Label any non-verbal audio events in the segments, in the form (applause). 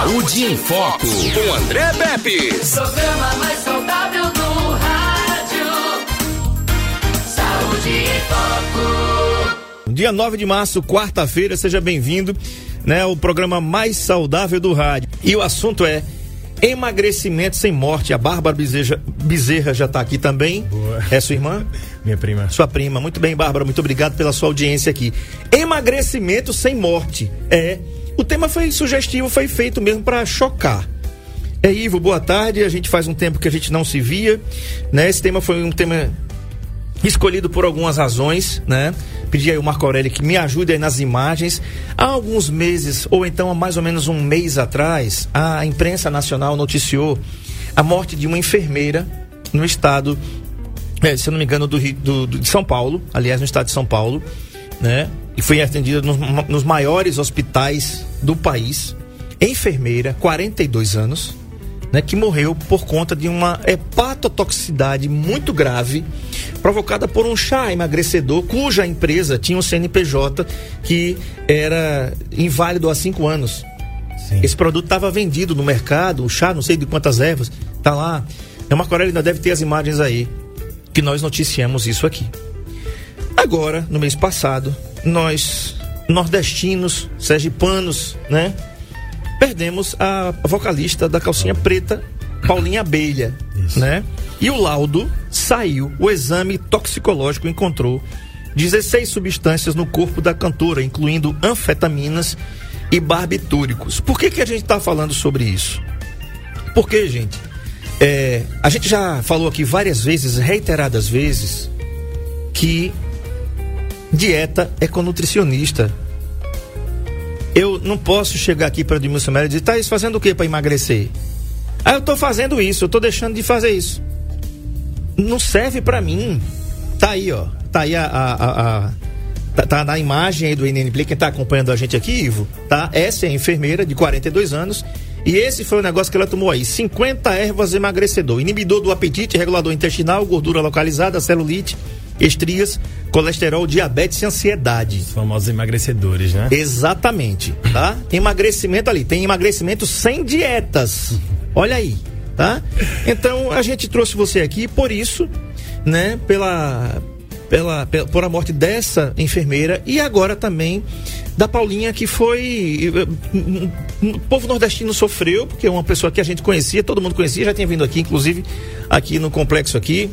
Saúde em Foco, com André Pepe. Programa mais saudável do rádio. Saúde em Foco. Dia 9 de março, quarta-feira, seja bem-vindo, né? O programa mais saudável do rádio. E o assunto é emagrecimento sem morte. A Bárbara Bezerra, Bezerra já está aqui também. Boa. É sua irmã? Minha prima. Sua prima. Muito bem, Bárbara. Muito obrigado pela sua audiência aqui. Emagrecimento sem morte. É. O tema foi sugestivo, foi feito mesmo para chocar. É, Ivo, boa tarde. A gente faz um tempo que a gente não se via, né? Esse tema foi um tema escolhido por algumas razões, né? Pedi aí o Marco Aurélio que me ajude aí nas imagens. Há alguns meses, ou então há mais ou menos um mês atrás, a imprensa nacional noticiou a morte de uma enfermeira no estado, eh, se eu não me engano, do, do- do- de São Paulo, aliás, no estado de São Paulo, né? E foi atendida nos, nos maiores hospitais do país. Enfermeira, 42 anos, né, que morreu por conta de uma hepatotoxicidade muito grave provocada por um chá emagrecedor cuja empresa tinha um CNPJ que era inválido há cinco anos. Sim. Esse produto estava vendido no mercado, o chá, não sei de quantas ervas, tá lá. É uma Corella ainda deve ter as imagens aí que nós noticiamos isso aqui. Agora, no mês passado, nós nordestinos, sergipanos, né, perdemos a vocalista da calcinha preta, Paulinha Abelha, Isso. né? E o laudo saiu, o exame toxicológico encontrou 16 substâncias no corpo da cantora, incluindo anfetaminas e barbitúricos. Por que que a gente está falando sobre isso? Porque, gente, é, a gente já falou aqui várias vezes, reiteradas vezes, que dieta é com nutricionista. Eu não posso chegar aqui para Edmilson Melo e dizer, isso fazendo o que para emagrecer? Ah, eu tô fazendo isso, eu tô deixando de fazer isso. Não serve para mim. Tá aí, ó. Tá aí a. a- a- a- tá, tá na imagem aí do NN Play, quem tá acompanhando a gente aqui, Ivo, tá? Essa é a enfermeira de 42 anos. E esse foi o negócio que ela tomou aí: 50 ervas emagrecedor, inibidor do apetite, regulador intestinal, gordura localizada, celulite, estrias, colesterol, diabetes e ansiedade. Os famosos emagrecedores, né? Exatamente, tá? Emagrecimento ali, tem emagrecimento sem dietas. Olha aí, tá? Então a gente trouxe você aqui por isso, né? Pela, pela, pela por a morte dessa enfermeira e agora também da Paulinha que foi o povo nordestino sofreu porque é uma pessoa que a gente conhecia, todo mundo conhecia, já tinha vindo aqui, inclusive aqui no complexo aqui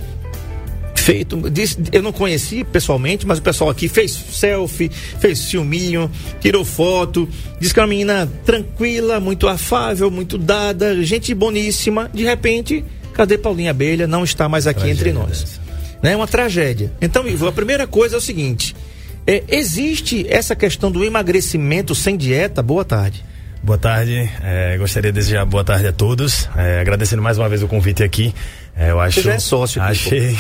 feito. disse- eu não conheci pessoalmente, mas o pessoal aqui fez selfie, fez filminho, tirou foto. Diz que é uma menina tranquila, muito afável, muito dada, gente boníssima. De repente, cadê Paulinha Abelha? Não está mais aqui Tragédia entre nós. dessa. Né? É uma tragédia. Então, Ivo, a primeira coisa é o seguinte: é, existe essa questão do emagrecimento sem dieta? Boa tarde. Boa tarde, é, gostaria de desejar boa tarde a todos. É, agradecendo mais uma vez o convite aqui. É, eu acho, Você já é sócio Achei,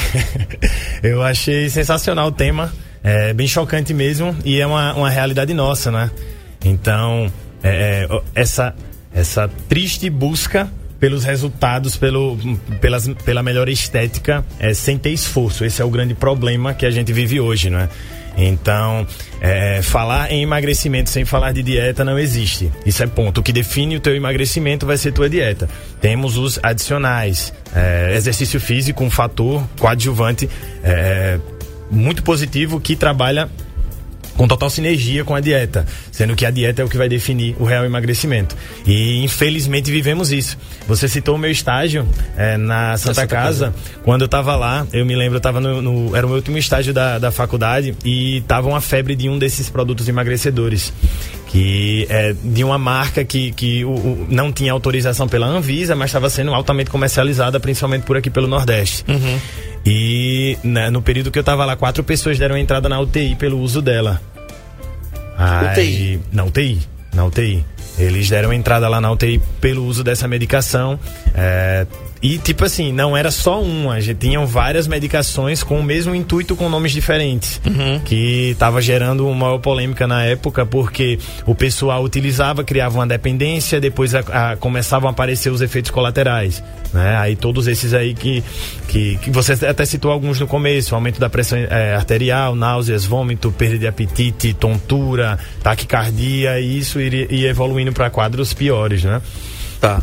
(laughs) eu achei sensacional o tema, é bem chocante mesmo e é uma, uma realidade nossa, né? Então, é, é, essa, essa triste busca pelos resultados, pelo, pelas, pela melhor estética, é, sem ter esforço. Esse é o grande problema que a gente vive hoje, não é? Então, é, falar em emagrecimento sem falar de dieta não existe. Isso é ponto. O que define o teu emagrecimento vai ser tua dieta. Temos os adicionais. É, exercício físico, um fator coadjuvante é, muito positivo que trabalha com total sinergia com a dieta, sendo que a dieta é o que vai definir o real emagrecimento. E infelizmente vivemos isso. Você citou o meu estágio eh, na Santa, Santa Casa. Quando eu estava lá, eu me lembro, eu tava no, no- Era o meu último estágio da, da faculdade e tava uma febre de um desses produtos emagrecedores. Que é de uma marca que, que o, o- não tinha autorização pela Anvisa, mas estava sendo altamente comercializada, principalmente por aqui pelo Nordeste. E né, no período que eu tava lá, quatro pessoas deram entrada na UTI pelo uso dela. UTI? Na UTI. Na UTI. Eles deram entrada lá na UTI pelo uso dessa medicação. É, e, tipo assim, não era só uma, já tinham várias medicações com o mesmo intuito, com nomes diferentes. Que estava gerando uma maior polêmica na época, porque o pessoal utilizava, criava uma dependência, depois a- a- começavam a aparecer os efeitos colaterais. Né? Aí todos esses aí que, que, que você até citou alguns no começo, aumento da pressão eh, arterial, náuseas, vômito, perda de apetite, tontura, taquicardia, e isso iria, ia evoluindo para quadros piores, né? Tá.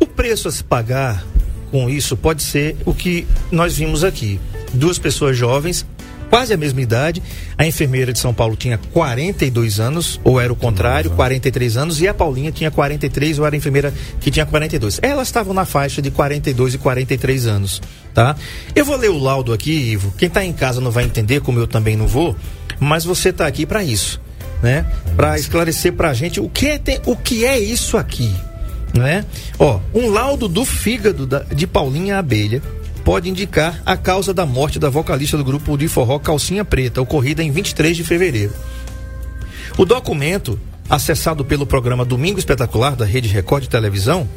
O preço a se pagar com isso pode ser o que nós vimos aqui. Duas pessoas jovens, quase a mesma idade. A enfermeira de São Paulo tinha 42 anos, ou era o contrário, 43 anos, e a Paulinha tinha 43, ou era a enfermeira que tinha 42. Elas estavam na faixa de 42 e 43 anos, tá? Eu vou ler o laudo aqui, Ivo. Quem está em casa não vai entender, como eu também não vou, mas você está aqui para isso, né? Para esclarecer para a gente o que é, tem- o que é isso aqui né? Ó, um laudo do fígado da- de Paulinha Abelha pode indicar a causa da morte da vocalista do grupo de forró Calcinha Preta, ocorrida em 23 de fevereiro. O documento, acessado pelo programa Domingo Espetacular da Rede Record de Televisão,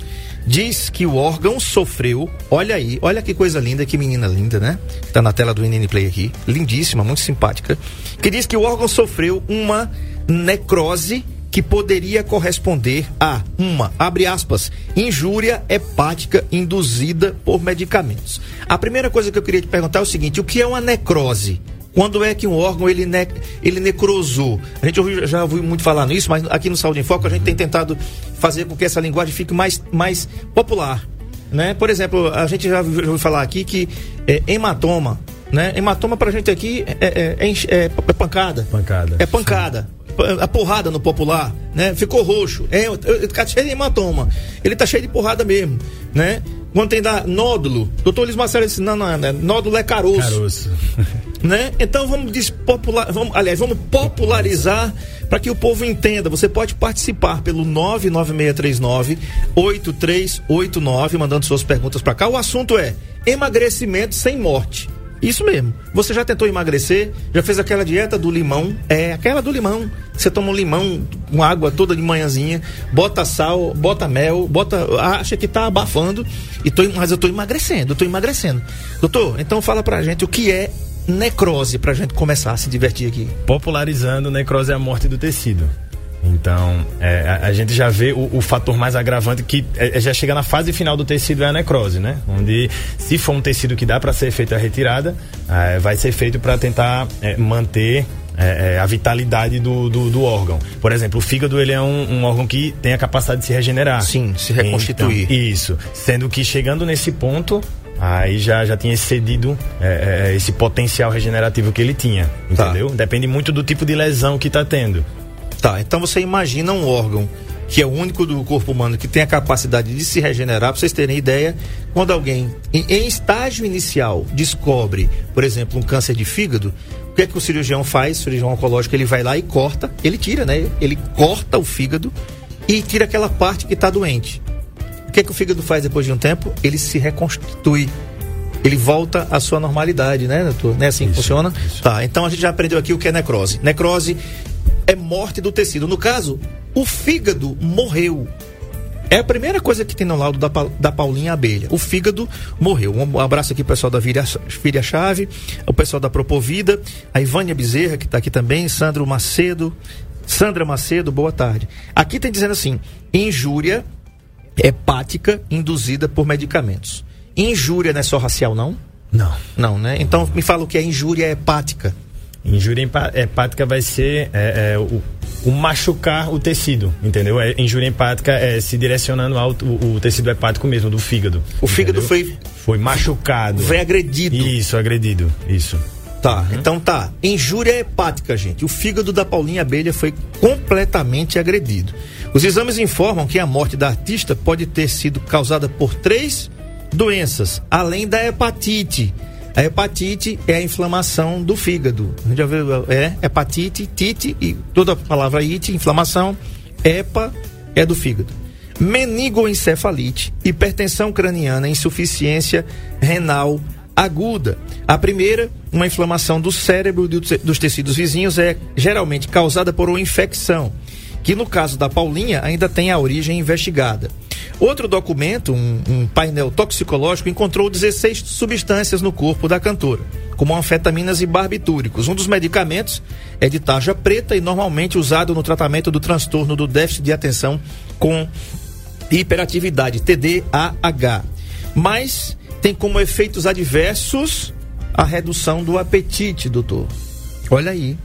diz que o órgão sofreu, olha aí, olha que coisa linda, que menina linda, né? Tá na tela do NN Play aqui, lindíssima, muito simpática, que diz que o órgão sofreu uma necrose que poderia corresponder a uma, abre aspas, injúria hepática induzida por medicamentos. A primeira coisa que eu queria te perguntar é o seguinte, o que é uma necrose? Quando é que um órgão ele, ne ele necrosou? A gente ouviu- já ouviu muito falar nisso, mas aqui no Saúde em Foco a gente tem tentado fazer com que essa linguagem fique mais, mais popular. Né? Por exemplo, a gente já ouviu falar aqui que é, hematoma, né? Hematoma pra gente aqui é, é- é é- é pancada. Pancada. É pancada. A porrada no popular, né? Ficou roxo. É, tá cheio de hematoma. Ele tá cheio de porrada mesmo, né? Quando tem da nódulo, doutor Luiz Marcelo disse, não, não, não, nódulo é caroço Caroço. (laughs) né? Então vamos despopular, vamos, aliás, vamos popularizar para que o povo entenda. Você pode participar pelo 99639 8389 mandando suas perguntas para cá. O assunto é emagrecimento sem morte. Isso mesmo. Você já tentou emagrecer? Já fez aquela dieta do limão? É, aquela do limão. Você toma um limão com água toda de manhãzinha, bota sal, bota mel, bota. acha que tá abafando, e tô, mas eu tô emagrecendo, eu tô emagrecendo. Doutor, então fala pra gente o que é necrose pra gente começar a se divertir aqui. popularizando necrose é a morte do tecido. Então, é, a, a gente já vê o, o fator mais agravante que é, já chega na fase final do tecido é a necrose, né? Onde, se for um tecido que dá para ser feita a retirada, é, vai ser feito para tentar é, manter é, é, a vitalidade do, do, do órgão. Por exemplo, o fígado ele é um, um órgão que tem a capacidade de se regenerar. Sim, se reconstituir. Então, isso. Sendo que chegando nesse ponto, aí já, já tinha excedido é, é, esse potencial regenerativo que ele tinha. Tá. Entendeu? Depende muito do tipo de lesão que está tendo. Tá, então você imagina um órgão que é o único do corpo humano que tem a capacidade de se regenerar, para vocês terem ideia, quando alguém em, estágio inicial descobre, por exemplo, um câncer de fígado, o que é que o cirurgião faz? O cirurgião oncológico ele vai lá e corta, ele tira, né? Ele corta o fígado e tira aquela parte que está doente. O que é que o fígado faz depois de um tempo? Ele se reconstitui. Ele volta à sua normalidade, né, doutor? Não é assim que funciona? Tá, então a gente já aprendeu aqui o que é necrose. Necrose é morte do tecido. No caso, o fígado morreu. É a primeira coisa que tem no laudo da, da Paulinha Abelha. O fígado morreu. Um abraço aqui, pessoal da Vira, Vira Chave, o pessoal da Propovida, a Ivânia Bezerra, que está aqui também, Sandro Macedo. Sandra Macedo, boa tarde. Aqui tem dizendo assim: injúria hepática induzida por medicamentos. Injúria não é só racial, não? Não. Não, né? Então me fala o que é injúria hepática. Injúria empa- hepática vai ser é, é, o, o machucar o tecido, entendeu? É, injúria hepática é se direcionando ao o, o tecido hepático mesmo, do fígado. O fígado entendeu? foi, Foi machucado. foi agredido. Isso, agredido. Isso. Tá, então tá. Injúria hepática, gente. O fígado da Paulinha Abelha foi completamente agredido. Os exames informam que a morte da artista pode ter sido causada por três doenças, além da hepatite. A hepatite é a inflamação do fígado. A gente já viu, é hepatite, tite e toda a palavra it, inflamação, hepa é do fígado. Meningoencefalite, hipertensão craniana, insuficiência renal aguda. A primeira, uma inflamação do cérebro e dos tecidos vizinhos, é geralmente causada por uma infecção, que no caso da Paulinha ainda tem a origem investigada. Outro documento, um, um painel toxicológico, encontrou 16 substâncias no corpo da cantora, como anfetaminas e barbitúricos. Um dos medicamentos é de tarja preta e normalmente usado no tratamento do transtorno do déficit de atenção com hiperatividade, TDAH. Mas tem como efeitos adversos a redução do apetite, doutor. Olha aí,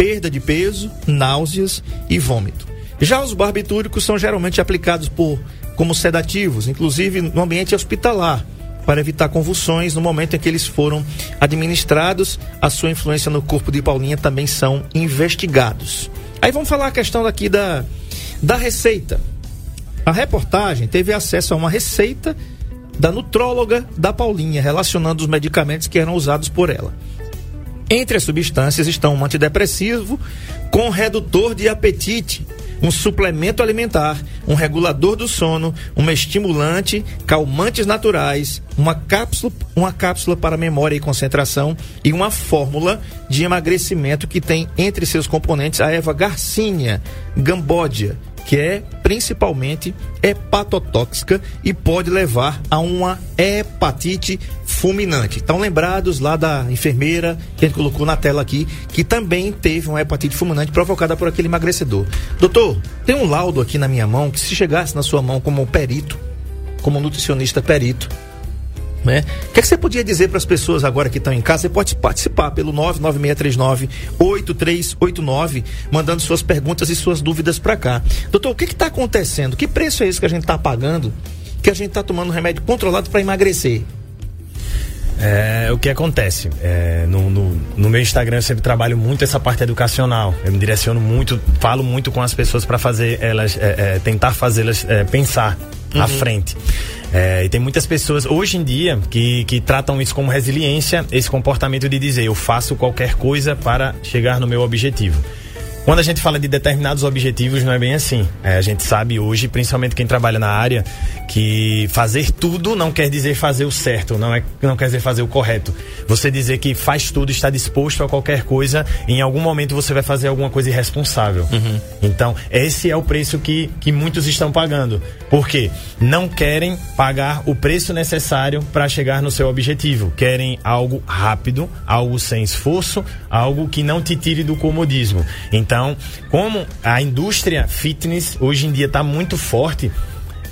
perda de peso, náuseas e vômito. Já os barbitúricos são geralmente aplicados por como sedativos, inclusive no ambiente hospitalar, para evitar convulsões no momento em que eles foram administrados. A sua influência no corpo de Paulinha também são investigados. Aí vamos falar a questão daqui da, da receita. A reportagem teve acesso a uma receita da nutróloga da Paulinha, relacionando os medicamentos que eram usados por ela. Entre as substâncias estão um antidepressivo com redutor de apetite, um suplemento alimentar, um regulador do sono, um estimulante, calmantes naturais, uma cápsula, uma cápsula para memória e concentração e uma fórmula de emagrecimento que tem entre seus componentes a erva garcínia, gambódia, que é principalmente hepatotóxica e pode levar a uma hepatite fulminante. Estão lembrados lá da enfermeira que a gente colocou na tela aqui, que também teve uma hepatite fulminante provocada por aquele emagrecedor. Doutor, tem um laudo aqui na minha mão que se chegasse na sua mão como um perito, como um nutricionista perito, né? O que, é que você podia dizer para as pessoas agora que estão em casa? Você pode participar pelo 99639-8389, mandando suas perguntas e suas dúvidas para cá. Doutor, o que está acontecendo? Que preço é esse que a gente está pagando? Que a gente está tomando remédio controlado para emagrecer? É, o que acontece? É, no, no, no, meu Instagram eu sempre trabalho muito essa parte educacional. Eu me direciono muito, falo muito com as pessoas para fazer elas, é, é tentar fazê-las é, pensar uhum. à frente. É, e tem muitas pessoas hoje em dia que, que tratam isso como resiliência, esse comportamento de dizer eu faço qualquer coisa para chegar no meu objetivo. Quando a gente fala de determinados objetivos, não é bem assim. É, a gente sabe hoje, principalmente quem trabalha na área, que fazer tudo não quer dizer fazer o certo, não, é, não quer dizer fazer o correto. Você dizer que faz tudo, está disposto a qualquer coisa, em algum momento você vai fazer alguma coisa irresponsável. Uhum. Então, esse é o preço que, que muitos estão pagando. Por quê? Não querem pagar o preço necessário para chegar no seu objetivo. Querem algo rápido, algo sem esforço, algo que não te tire do comodismo. Então, então, como a indústria fitness hoje em dia está muito forte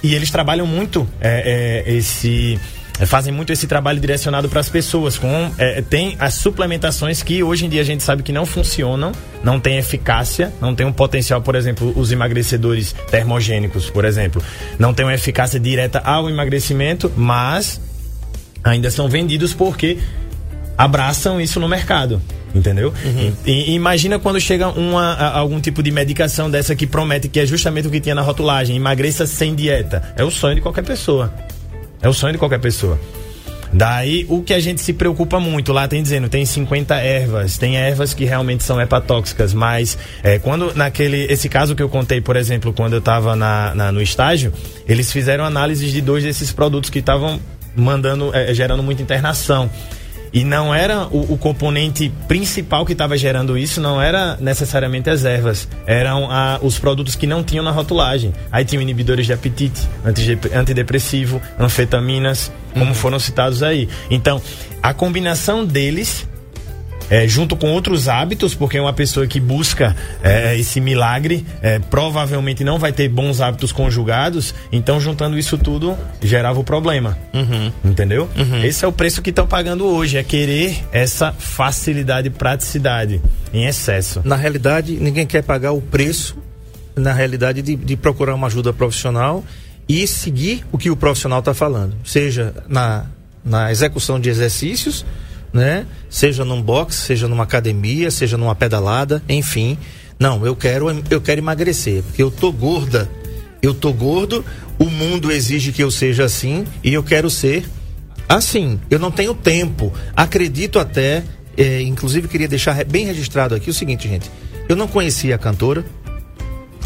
e eles trabalham muito é, é, esse é, fazem muito esse trabalho direcionado para as pessoas. Com, é, tem as suplementações que hoje em dia a gente sabe que não funcionam, não tem eficácia, não tem um potencial, por exemplo, os emagrecedores termogênicos, por exemplo, não tem uma eficácia direta ao emagrecimento, mas ainda são vendidos porque abraçam isso no mercado. Entendeu? Uhum. E, e, imagina quando chega uma, algum tipo de medicação dessa que promete que é justamente o que tinha na rotulagem, emagreça sem dieta. É o sonho de qualquer pessoa. É o sonho de qualquer pessoa. Daí o que a gente se preocupa muito, lá tem dizendo, tem 50 ervas, tem ervas que realmente são hepatóxicas, mas é, quando naquele, esse caso que eu contei, por exemplo, quando eu estava na, na, no estágio, eles fizeram análises de dois desses produtos que estavam mandando, é, gerando muita internação. E não era o, o componente principal que estava gerando isso, não era necessariamente as ervas, eram a, os produtos que não tinham na rotulagem. Aí tinham inibidores de apetite, antidepressivo, anfetaminas, como uhum. foram citados aí. Então, a combinação deles é, junto com outros hábitos, porque uma pessoa que busca é, esse milagre é, provavelmente não vai ter bons hábitos conjugados, então juntando isso tudo gerava o problema. Uhum. Entendeu? Uhum. Esse é o preço que estão pagando hoje, é querer essa facilidade e praticidade em excesso. Na realidade, ninguém quer pagar o preço, na realidade, de, de procurar uma ajuda profissional e seguir o que o profissional está falando, seja na, na execução de exercícios né? Seja num box, seja numa academia, seja numa pedalada, enfim. Não, eu quero eu quero emagrecer, porque eu tô gorda. Eu tô gordo, o mundo exige que eu seja assim e eu quero ser assim. Eu não tenho tempo. Acredito até, é, inclusive queria deixar bem registrado aqui o seguinte, gente. Eu não conhecia a cantora,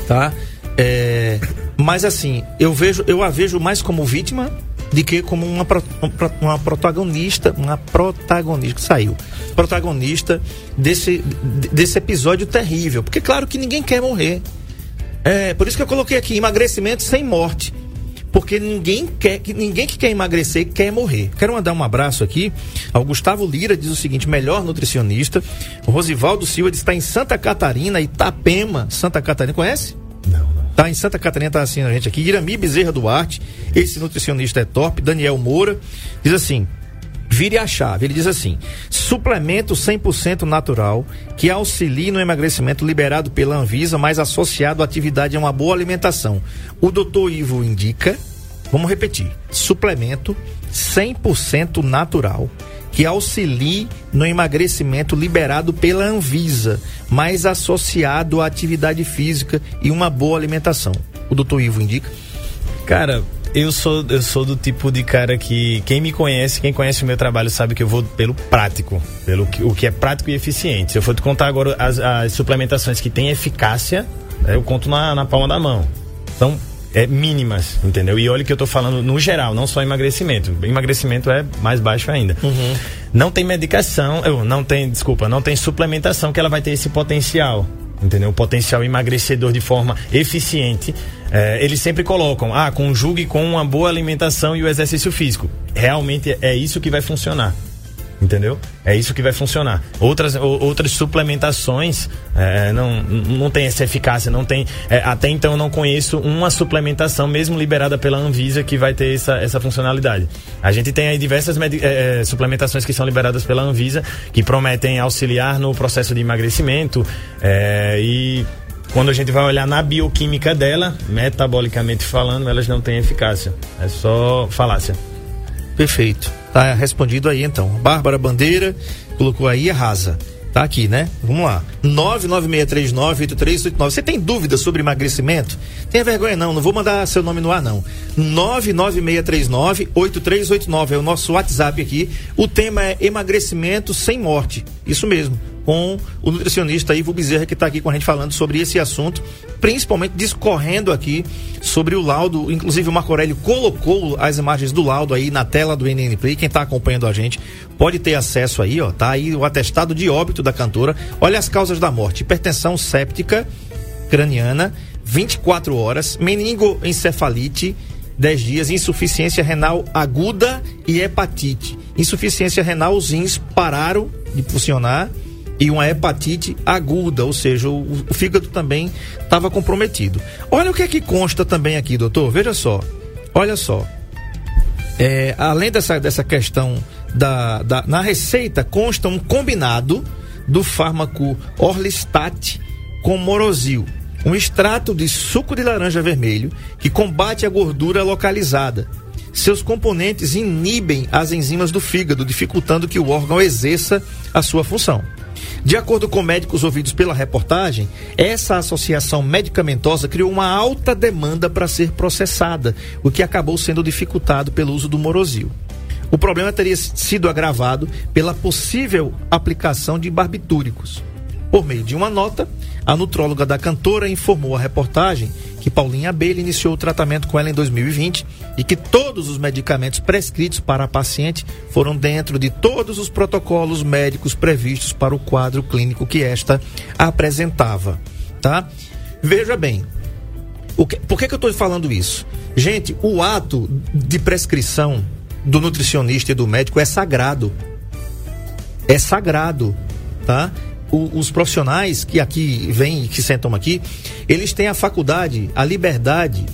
tá? É, mas assim, eu vejo, eu a vejo mais como vítima de que como uma, uma protagonista, uma protagonista que saiu, protagonista desse, desse episódio terrível. Porque claro que ninguém quer morrer. É, por isso que eu coloquei aqui emagrecimento sem morte. porque ninguém quer que ninguém que quer emagrecer quer morrer. Quero mandar um abraço aqui ao Gustavo Lira, diz o seguinte: melhor nutricionista. O Rosivaldo Silva está em Santa Catarina, Itapema, Santa Catarina. Conhece? Não, não. Tá em Santa Catarina, tá assim a gente aqui. Irami Bezerra Duarte, esse nutricionista é top. Daniel Moura diz assim: vire a chave. Ele diz assim: suplemento 100% natural que auxilie no emagrecimento liberado pela Anvisa, mas associado à atividade a uma boa alimentação. O doutor Ivo indica, vamos repetir: suplemento 100% natural que auxilie no emagrecimento liberado pela Anvisa, mas associado à atividade física e uma boa alimentação. O doutor Ivo indica. Cara, eu sou, eu sou do tipo de cara que quem me conhece, quem conhece o meu trabalho sabe que eu vou pelo prático, pelo que, o que é prático e eficiente. Se eu for te contar agora as, as suplementações que têm eficácia, eu conto na, na palma da mão. São é, mínimas, entendeu? E olha que eu tô falando no geral, não só emagrecimento. Emagrecimento é mais baixo ainda. Uhum. Não tem medicação, eu, não tem, desculpa, não tem suplementação que ela vai ter esse potencial. Entendeu? O potencial emagrecedor de forma eficiente. É, eles sempre colocam, ah, conjugue com uma boa alimentação e o exercício físico. Realmente é isso que vai funcionar entendeu? É isso que vai funcionar. Outras, outras suplementações é, não, não tem essa eficácia, não tem. É, até então eu não conheço uma suplementação, mesmo liberada pela Anvisa, que vai ter essa, essa funcionalidade. A gente tem aí diversas é, é, suplementações que são liberadas pela Anvisa, que prometem auxiliar no processo de emagrecimento é, e quando a gente vai olhar na bioquímica dela, metabolicamente falando, elas não têm eficácia. É só falácia. Perfeito. Tá respondido aí então. Bárbara Bandeira colocou aí arrasa. Tá aqui, né? Vamos lá. 996398389. Você tem dúvidas sobre emagrecimento? Tenha vergonha não, não vou mandar seu nome no ar não. 996398389 é o nosso WhatsApp aqui. O tema é emagrecimento sem morte. Isso mesmo com o nutricionista Ivo Bezerra, que está aqui com a gente falando sobre esse assunto, principalmente discorrendo aqui sobre o laudo. Inclusive, o Marco Aurélio colocou as imagens do laudo aí na tela do NN Play. Quem está acompanhando a gente pode ter acesso aí, ó. Tá aí o atestado de óbito da cantora. Olha as causas da morte: hipertensão séptica craniana, 24 horas, meningoencefalite. 10 dias, insuficiência renal aguda e hepatite. Insuficiência renal, os rins pararam de funcionar e uma hepatite aguda, ou seja, o, o fígado também estava comprometido. Olha o que é que consta também aqui, doutor. Veja só. Olha só. É, além dessa, dessa questão da, da, na receita consta um combinado do fármaco Orlistat com Morosil, um extrato de suco de laranja vermelho que combate a gordura localizada. Seus componentes inibem as enzimas do fígado, dificultando que o órgão exerça a sua função. De acordo com médicos ouvidos pela reportagem, essa associação medicamentosa criou uma alta demanda para ser processada, o que acabou sendo dificultado pelo uso do morosil. O problema teria sido agravado pela possível aplicação de barbitúricos. Por meio de uma nota, a nutróloga da cantora informou à reportagem que Paulinha Abelha iniciou o tratamento com ela em 2020 e que todos os medicamentos prescritos para a paciente foram dentro de todos os protocolos médicos previstos para o quadro clínico que esta apresentava, tá? Veja bem, que, por que, que eu estou falando isso? Gente, o ato de prescrição do nutricionista e do médico é sagrado. É sagrado, tá? O, os profissionais que aqui vêm, que sentam aqui, eles têm a faculdade, a liberdade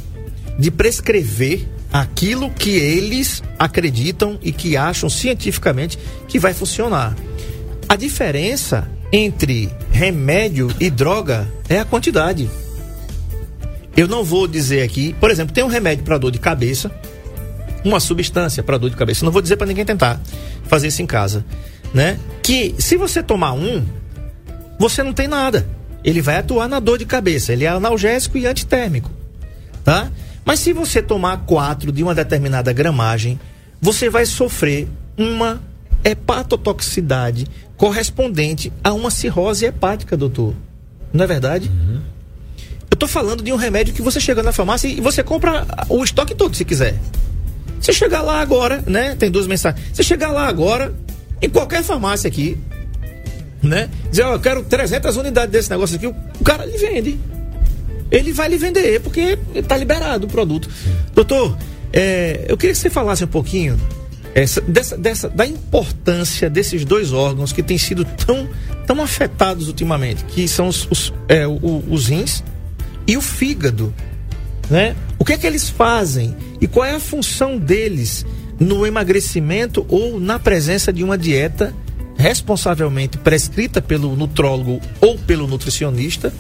de prescrever aquilo que eles acreditam e que acham cientificamente que vai funcionar. A diferença entre remédio e droga é a quantidade. Eu não vou dizer aqui, por exemplo, tem um remédio para dor de cabeça, uma substância para dor de cabeça. Não vou dizer para ninguém tentar fazer isso em casa, né? Que se você tomar um, você não tem nada. Ele vai atuar na dor de cabeça. Ele é analgésico e antitérmico, tá? Mas se você tomar quatro de uma determinada gramagem, você vai sofrer uma hepatotoxicidade correspondente a uma cirrose hepática, doutor. Não é verdade? Uhum. Eu estou falando de um remédio que você chega na farmácia e você compra o estoque todo, se quiser. Você chegar lá agora, né? Tem duas mensagens. Você chegar lá agora, em qualquer farmácia aqui, né? Dizer, ó, eu quero 300 unidades desse negócio aqui, o cara lhe vende. ele vai lhe vender, porque está liberado o produto. Doutor, é, eu queria que você falasse um pouquinho essa, dessa, dessa, da importância desses dois órgãos que têm sido tão, tão afetados ultimamente, que são os, os, é, o, os rins e o fígado. Né? O que é que eles fazem e qual é a função deles no emagrecimento ou na presença de uma dieta responsavelmente prescrita pelo nutrólogo ou pelo nutricionista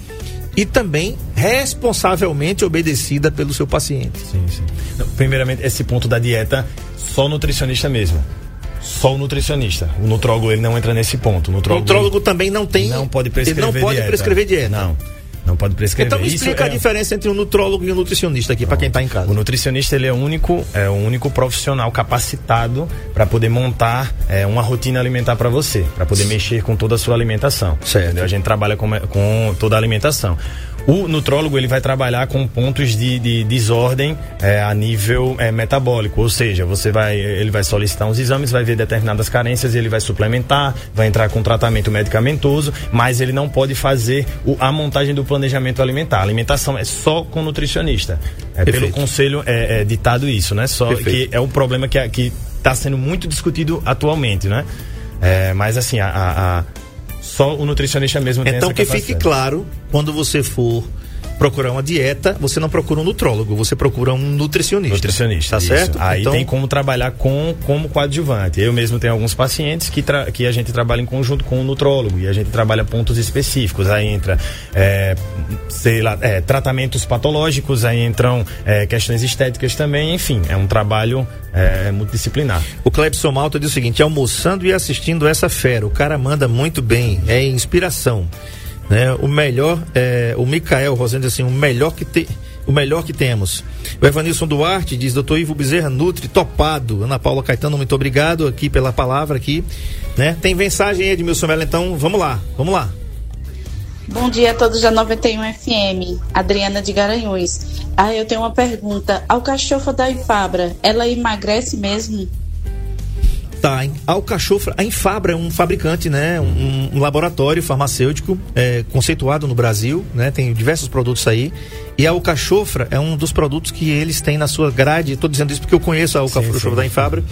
e também responsavelmente obedecida pelo seu paciente. Sim, sim. Não, primeiramente, esse ponto da dieta, só o nutricionista mesmo. Só o nutricionista. O nutrólogo ele não entra nesse ponto. O nutrólogo, o nutrólogo também não tem. Não pode prescrever ele não pode dieta. prescrever dieta. Não. Não pode prescrever. Então me explica Isso a diferença entre um nutrólogo e um nutricionista aqui, para quem está em casa. O nutricionista ele é o único, é o único profissional capacitado para poder montar é, uma rotina alimentar para você, para poder mexer com toda a sua alimentação. Certo. Entendeu? A gente trabalha com, com toda a alimentação. O nutrólogo ele vai trabalhar com pontos de, de desordem é, a nível é, metabólico, ou seja, você vai, ele vai solicitar uns exames, vai ver determinadas carências, ele vai suplementar, vai entrar com tratamento medicamentoso, mas ele não pode fazer o, a montagem do planejamento alimentar. A alimentação é só com nutricionista. É Perfeito. pelo conselho é, é ditado isso, né? Só Perfeito. que é o problema que que está sendo muito discutido atualmente, né? É, mas assim, a, a só o nutricionista mesmo tem Então que fique claro, quando você for procurar uma dieta, você não procura um nutrólogo, você procura um nutricionista. Nutricionista. Tá isso. certo? Aí Então- tem como trabalhar com como coadjuvante. Eu mesmo tenho alguns pacientes que, tra- que a gente trabalha em conjunto com o nutrólogo e a gente trabalha pontos específicos. Aí entra, é, sei lá, é, tratamentos patológicos, aí entram é, questões estéticas também. Enfim, é um trabalho é, multidisciplinar. O Clebson Malta diz o seguinte: almoçando e assistindo essa fera, o cara manda muito bem, é inspiração. Né? O melhor, é, o Micael Rosendo diz assim, o melhor que te, o melhor que temos. O Evanilson Duarte diz, doutor Ivo Bezerra Nutri, topado. Ana Paula Caetano, muito obrigado aqui pela palavra aqui. Né? Tem mensagem aí, Edmilson Mello, então vamos lá, vamos lá. Bom dia a todos da 91 FM, Adriana de Garanhuns. Ah, eu tenho uma pergunta. A alcachofra da Ifabra, ela emagrece mesmo? Tá, hein? A Alcachofra, a Infabra é um fabricante, né? Um, um laboratório farmacêutico é, conceituado no Brasil, né? Tem diversos produtos aí. E a Alcachofra é um dos produtos que eles têm na sua grade. Estou dizendo isso porque eu conheço a Alcachofra sim. da Infabra.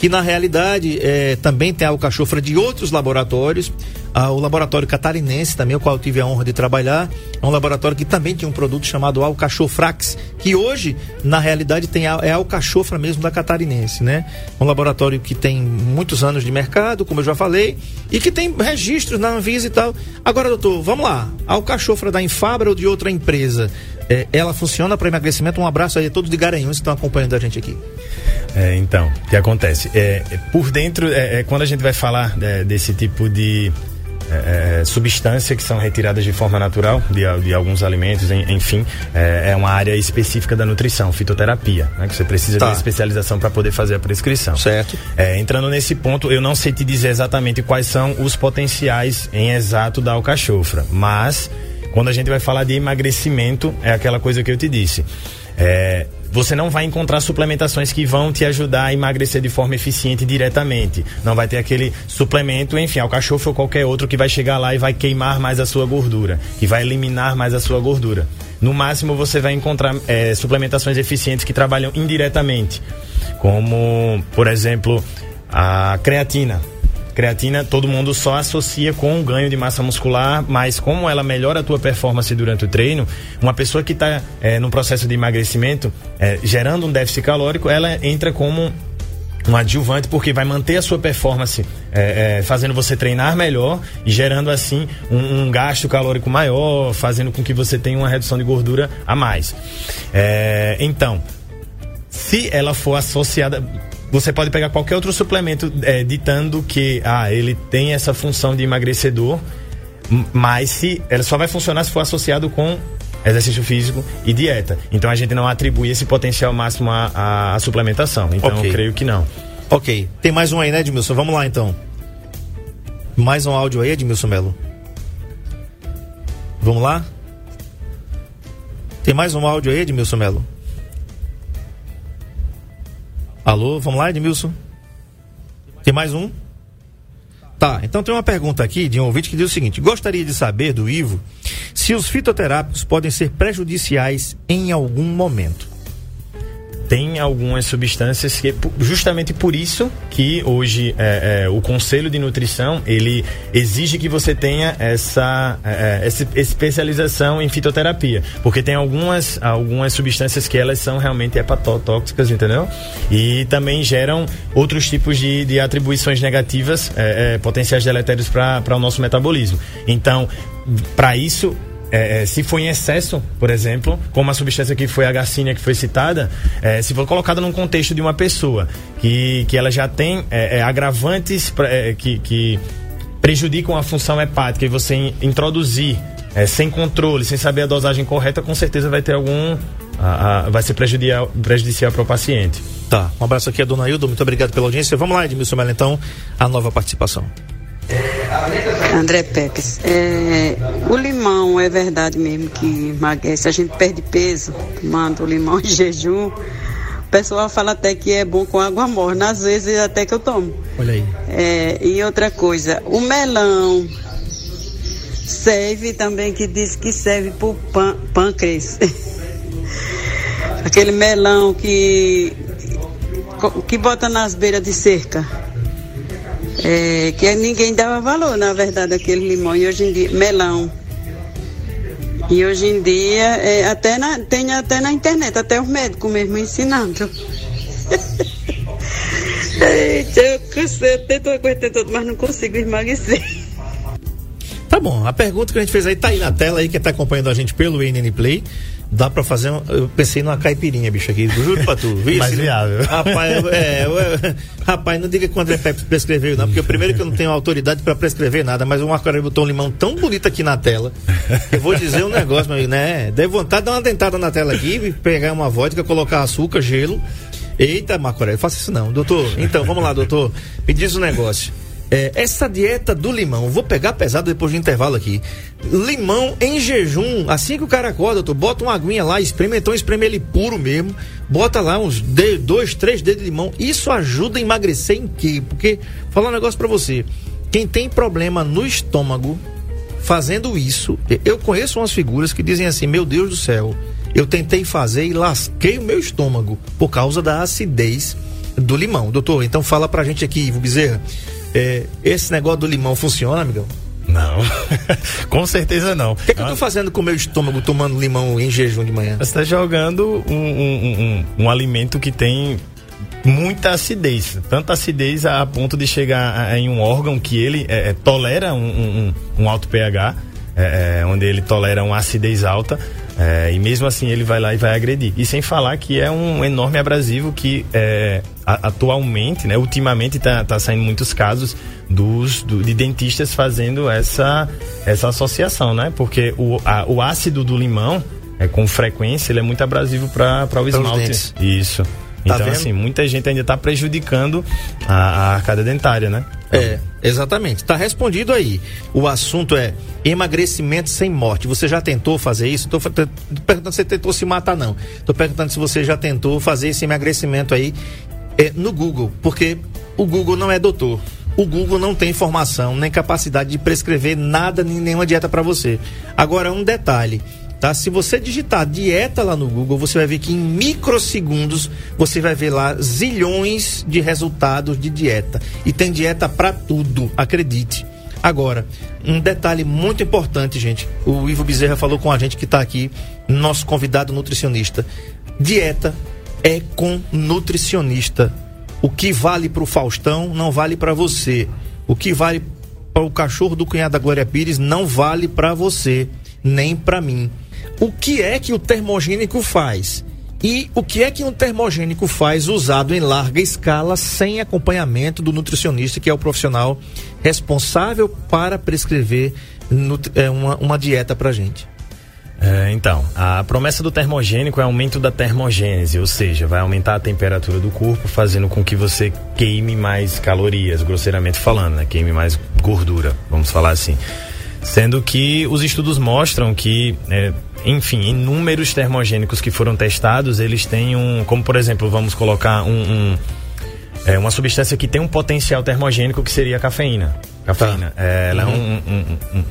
Que na realidade é, também tem a Alcachofra de outros laboratórios. Ah, o laboratório catarinense também, o qual eu tive a honra de trabalhar, é um laboratório que também tinha um produto chamado Alcachofrax, que hoje, na realidade, tem a, é a Alcachofra mesmo da catarinense, né? Um laboratório que tem muitos anos de mercado, como eu já falei, e que tem registros na Anvisa e tal. Agora, doutor, vamos lá. Alcachofra da Infabra ou de outra empresa, é, ela funciona para emagrecimento? Um abraço aí a todos de Garanhuns que estão acompanhando a gente aqui. É, então, o que acontece? É, é, por dentro, é, é, quando a gente vai falar é, desse tipo de é, substância que são retiradas de forma natural de, de alguns alimentos, en- enfim, é, é uma área específica da nutrição, fitoterapia, né, que você precisa Tá. de uma especialização para poder fazer a prescrição. Certo. É, entrando nesse ponto, eu não sei te dizer exatamente quais são os potenciais em exato da alcachofra, mas quando a gente vai falar de emagrecimento, é aquela coisa que eu te disse. É, você não vai encontrar suplementações que vão te ajudar a emagrecer de forma eficiente diretamente. Não vai ter aquele suplemento, enfim, alcachofra ou qualquer outro que vai chegar lá e vai queimar mais a sua gordura, que vai eliminar mais a sua gordura. No máximo, você vai encontrar é, suplementações eficientes que trabalham indiretamente, como, por exemplo, a creatina. Creatina, todo mundo só associa com o ganho de massa muscular, mas como ela melhora a tua performance durante o treino, uma pessoa que está no processo de emagrecimento, é, gerando um déficit calórico, ela entra como um adjuvante porque vai manter a sua performance é, é, fazendo você treinar melhor e gerando assim um, um gasto calórico maior, fazendo com que você tenha uma redução de gordura a mais. É, então, se ela for associada você pode pegar qualquer outro suplemento é, ditando que ah, ele tem essa função de emagrecedor, mas se ela só vai funcionar se for associado com exercício físico e dieta. Então a gente não atribui esse potencial máximo à, à- suplementação. Então Ok. eu creio que não. Ok. Tem mais um aí, né, Edmilson? Vamos lá então. Mais um áudio aí, Edmilson Melo. Vamos lá? Tem mais um áudio aí, Edmilson Melo? Alô, vamos lá, Edmilson? Tem mais um? Tá, então tem uma pergunta aqui de um ouvinte que diz o seguinte: gostaria de saber do Ivo se os fitoterápicos podem ser prejudiciais em algum momento tem algumas substâncias que justamente por isso que hoje é, é, o Conselho de Nutrição ele exige que você tenha essa, é, é essa especialização em fitoterapia, porque tem algumas algumas substâncias que elas são realmente hepatotóxicas, entendeu? E também geram outros tipos de, de atribuições negativas, é, é, potenciais deletérios para o nosso metabolismo. Então, para isso é, é, se for em excesso, por exemplo, como a substância que foi a garcínia que foi citada, é, se for colocada num contexto de uma pessoa que, que ela já tem é, é agravantes pra, é, que, que prejudicam a função hepática e você introduzir sem controle, sem saber a dosagem correta, com certeza vai ter algum. A, a, vai ser prejudicial, prejudicial para o paciente. Tá, um abraço aqui a dona Hilda, muito obrigado pela audiência. Vamos lá, Edmilson Melo, então, a nova participação. André Pepes, é, o limão é verdade mesmo que emagrece, a gente perde peso tomando o limão em jejum. O pessoal fala até que é bom com água morna, às vezes até que eu tomo. Olha aí. É, e outra coisa, o melão serve também, que diz que serve para o pâncreas. (laughs) Aquele melão que, que bota nas beiras de cerca. É, que ninguém dava valor, na verdade, aquele limão. E hoje em dia, melão. E hoje em dia, é, até na, tem até na internet, até os médicos mesmo ensinando. Eita, (laughs) eu cansei, eu tento aguentar tudo, mas não consigo emagrecer. Tá bom, a pergunta que a gente fez aí tá aí na tela aí, que tá acompanhando a gente pelo NN Play. Dá pra fazer. Um, eu pensei numa caipirinha, bicho, aqui. Juro pra tu. Viu? Mais viável. Rapaz, é, é, rapaz, não diga que o André Pepe prescreveu, não, porque primeiro que eu não tenho autoridade pra prescrever nada, mas o Marco Aurélio botou um limão tão bonito aqui na tela. Eu vou dizer um negócio, mas, né? Dei vontade de dar uma dentada na tela aqui, pegar uma vodka, colocar açúcar, gelo. Eita, Marco Aurélio, faça isso não. Doutor, então, vamos lá, doutor. Me diz um negócio. É, essa dieta do limão, vou pegar pesado depois do intervalo aqui. Limão em jejum, assim que o cara acorda, tu bota uma aguinha lá, espreme, então espreme ele puro mesmo, bota lá uns dois, três dedos de limão. Isso ajuda a emagrecer em quê? Porque, falar um negócio para você, quem tem problema no estômago, fazendo isso, eu conheço umas figuras que dizem assim: Meu Deus do céu, eu tentei fazer e lasquei o meu estômago por causa da acidez do limão. Doutor, então fala pra gente aqui, Ivo Bezerra. É, esse negócio do limão funciona, amigão? Não, (laughs) com certeza não. O que, é que eu tô fazendo com o meu estômago tomando limão em jejum de manhã? Você está jogando um, um, um, um, alimento que tem muita acidez, tanta acidez a ponto de chegar em um órgão que ele é, é tolera um, alto pH, é, é, onde ele tolera uma acidez alta. É, e mesmo assim ele vai lá e vai agredir. E sem falar que é um enorme abrasivo que é, atualmente, né, ultimamente está tá saindo muitos casos dos, do, de dentistas fazendo essa, essa associação, né? Porque o, a, o ácido do limão, é, com frequência, ele é muito abrasivo para o esmalte. Isso. Tá então, vendo? assim, muita gente ainda está prejudicando a, a arcada dentária, né? É, exatamente. Está respondido aí. O assunto é emagrecimento sem morte. Você já tentou fazer isso? Estou perguntando se você tentou se matar, não. Estou perguntando se você já tentou fazer esse emagrecimento aí é, no Google, porque o Google não é doutor. O Google não tem informação nem capacidade de prescrever nada, nem nenhuma dieta para você. Agora, um detalhe Tá? Se você digitar dieta lá no Google, você vai ver que em microsegundos você vai ver lá zilhões de resultados de dieta. E tem dieta para tudo, acredite. Agora, um detalhe muito importante, gente. O Ivo Bezerra falou com a gente que está aqui, nosso convidado nutricionista. Dieta é com nutricionista. O que vale para o Faustão não vale para você. O que vale para o cachorro do cunhado da Glória Pires não vale para você, nem para mim o que é que o termogênico faz? E o que é que um termogênico faz usado em larga escala sem acompanhamento do nutricionista, que é o profissional responsável para prescrever é, uma, uma dieta para gente? É, então, a promessa do termogênico é aumento da termogênese, ou seja, vai aumentar a temperatura do corpo, fazendo com que você queime mais calorias, grosseiramente falando, né? queime mais gordura, vamos falar assim. Sendo que os estudos mostram que é, enfim, inúmeros termogênicos que foram testados, eles têm um, como por exemplo, vamos colocar um, um é uma substância que tem um potencial termogênico que seria a cafeína. Cafeína. É, ela é um- um- um- um-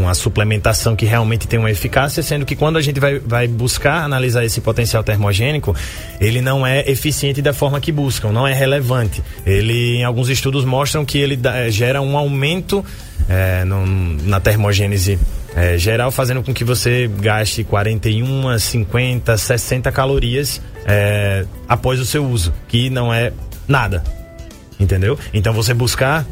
uma suplementação que realmente tem uma eficácia, sendo que quando a gente vai, vai buscar analisar esse potencial termogênico, ele não é eficiente da forma que buscam, não é relevante. Ele, em alguns estudos, mostram que ele dá- gera um aumento eh, no- na termogênese eh, geral, fazendo com que você gaste 41, 50, 60 calorias eh, após o seu uso, que não é nada. Entendeu? Então você buscar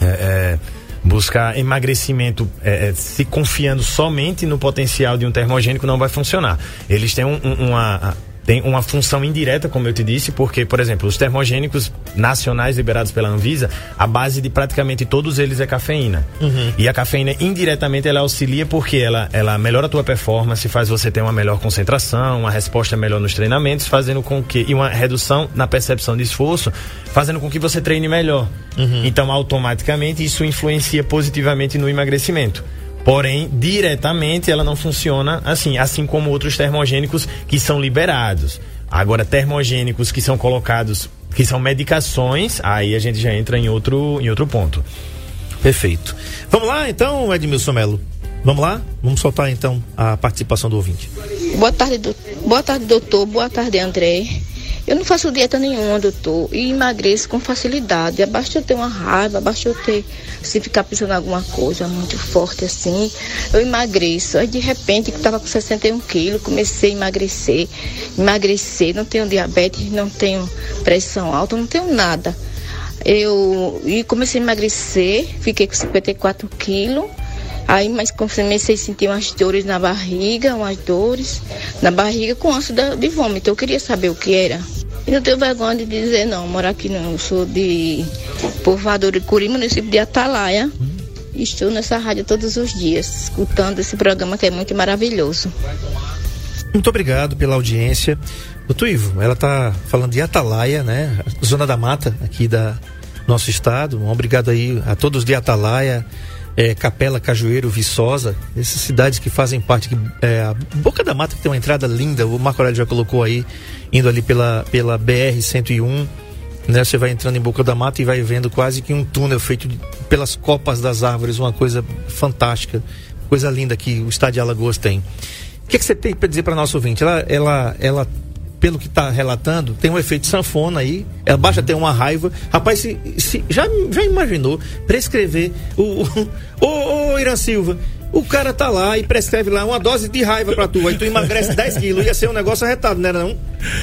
é, é, buscar emagrecimento é, é, se confiando somente no potencial de um termogênico não vai funcionar. Eles têm um- um- uma tem uma função indireta, como eu te disse, porque, por exemplo, os termogênicos nacionais liberados pela Anvisa, a base de praticamente todos eles é cafeína. E a cafeína, indiretamente, ela auxilia porque ela, ela melhora a tua performance, faz você ter uma melhor concentração, uma resposta melhor nos treinamentos, fazendo com que. e uma redução na percepção de esforço, fazendo com que você treine melhor. Então, automaticamente, isso influencia positivamente no emagrecimento. Porém, diretamente ela não funciona assim, assim como outros termogênicos que são liberados. Agora, termogênicos que são colocados, que são medicações, aí a gente já entra em outro, em outro ponto. Perfeito. Vamos lá então, Edmilson Melo. Vamos lá? Vamos soltar então a participação do ouvinte. Boa tarde, do- boa tarde, doutor. Boa tarde, André. Eu não faço dieta nenhuma, doutor, e emagreço com facilidade. Basta eu ter uma raiva, basta eu ter, se ficar pensando em alguma coisa muito forte assim, eu emagreço. Aí de repente, que estava com 61 quilos, comecei a emagrecer, emagrecer, não tenho diabetes, não tenho pressão alta, não tenho nada. Eu e comecei a emagrecer, fiquei com 54 quilos. Aí, mas comecei a sentir umas dores na barriga, umas dores na barriga com ânsia de vômito. Eu queria saber o que era. E não tenho vergonha de dizer não, morar aqui não. Eu sou de povoador de Curi, município de Atalaia. Estou nessa rádio todos os dias, escutando esse programa que é muito maravilhoso. Muito obrigado pela audiência. Doutor Ivo, ela está falando de Atalaia, né? Zona da Mata, aqui da nosso estado. Um obrigado aí a todos de Atalaia, eh, Capela, Cajueiro, Viçosa, essas cidades que fazem parte. Que, eh, a Boca da Mata que tem uma entrada linda, o Marco Aurélio já colocou aí, indo ali pela, pela BR-101. Né, você vai entrando em Boca da Mata e vai vendo quase que um túnel feito de- pelas copas das árvores, uma coisa fantástica, coisa linda que o estado de Alagoas tem. O que, que você tem para dizer para nosso ouvinte? Ela, ela, ela pelo que está relatando, tem um efeito sanfona aí. Ela baixa ter uma raiva. Rapaz, se, se- já, já imaginou prescrever o. (laughs) o Irã Silva, o cara tá lá e prescreve lá uma dose de raiva pra tu, aí tu emagrece (laughs) 10 quilos, ia ser um negócio arretado, não era não?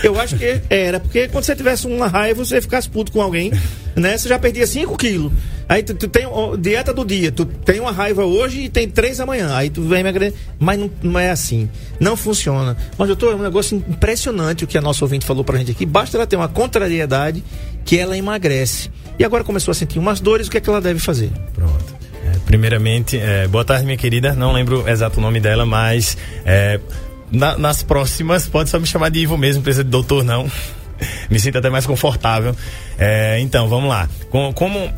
Eu acho que era, porque quando você tivesse uma raiva, você ficasse puto com alguém, né? Você já perdia 5 quilos. Aí tu, tu tem ó, dieta do dia, tu tem uma raiva hoje e tem três amanhã. Aí tu vem emagrecer. Mas não, não é assim. Não funciona. Mas, doutor, é um negócio impressionante o que a nossa ouvinte falou pra gente aqui. Basta ela ter uma contrariedade que ela emagrece. E agora começou a sentir umas dores, o que é que ela deve fazer? Pronto. Primeiramente, é, boa tarde, minha querida. Não lembro o exato nome dela, mas é, na- nas próximas, pode só me chamar de Ivo mesmo, precisa de doutor, não. (laughs) me sinto até mais confortável. É, então, vamos lá. Com- como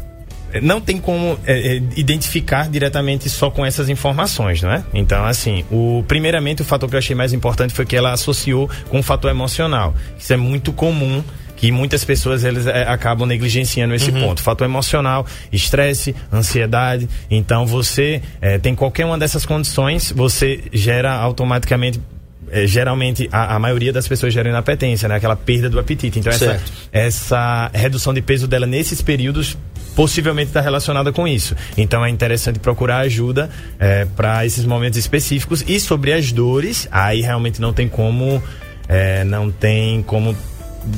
não tem como é, é, identificar diretamente só com essas informações, não é? Então, assim, o primeiramente o fator que eu achei mais importante foi que ela associou com o fator emocional. Isso é muito comum que muitas pessoas eles é, acabam negligenciando esse ponto. Fator emocional, estresse, ansiedade. Então, você é, tem qualquer uma dessas condições, você gera automaticamente é, geralmente a, a maioria das pessoas gera inapetência, né? Aquela perda do apetite. Então essa, essa redução de peso dela nesses períodos possivelmente está relacionada com isso. Então é interessante procurar ajuda para esses momentos específicos e sobre as dores, aí realmente não tem como é, não tem como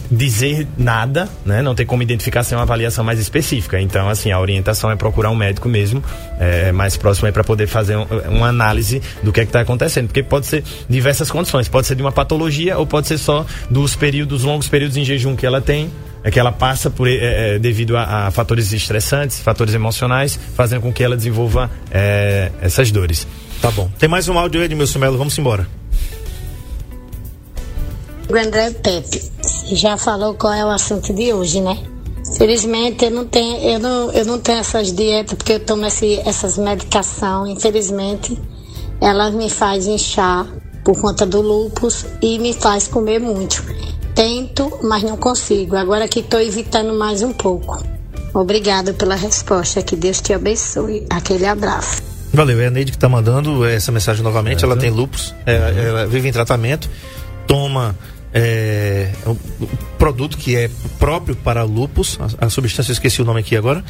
dizer nada, né? Não tem como identificar sem uma avaliação mais específica. Então, assim, a orientação é procurar um médico mesmo, é, mais próximo aí para poder fazer um- uma análise do que é que está acontecendo, porque pode ser diversas condições, pode ser de uma patologia ou pode ser só dos períodos longos períodos em jejum que ela tem. É que ela passa por é, é, devido a, a fatores estressantes, fatores emocionais, fazendo com que ela desenvolva é, essas dores. Tá bom. Tem mais um áudio aí, Edmilson Melo. Vamos embora. O André Pepe, já falou qual é o assunto de hoje, né? Felizmente eu não tenho, eu não, eu não tenho essas dietas porque eu tomo esse, essas medicações. Infelizmente, elas me fazem inchar por conta do lúpus e me faz comer muito. tento, mas não consigo. Agora que estou evitando mais um pouco. Obrigado pela resposta. Que Deus te abençoe. Aquele abraço. Valeu, é a Neide que está mandando essa mensagem novamente. Ela tem lupus, é, ela vive em tratamento, toma é, um produto que é próprio para lupus, a, a, substância, esqueci o nome aqui agora,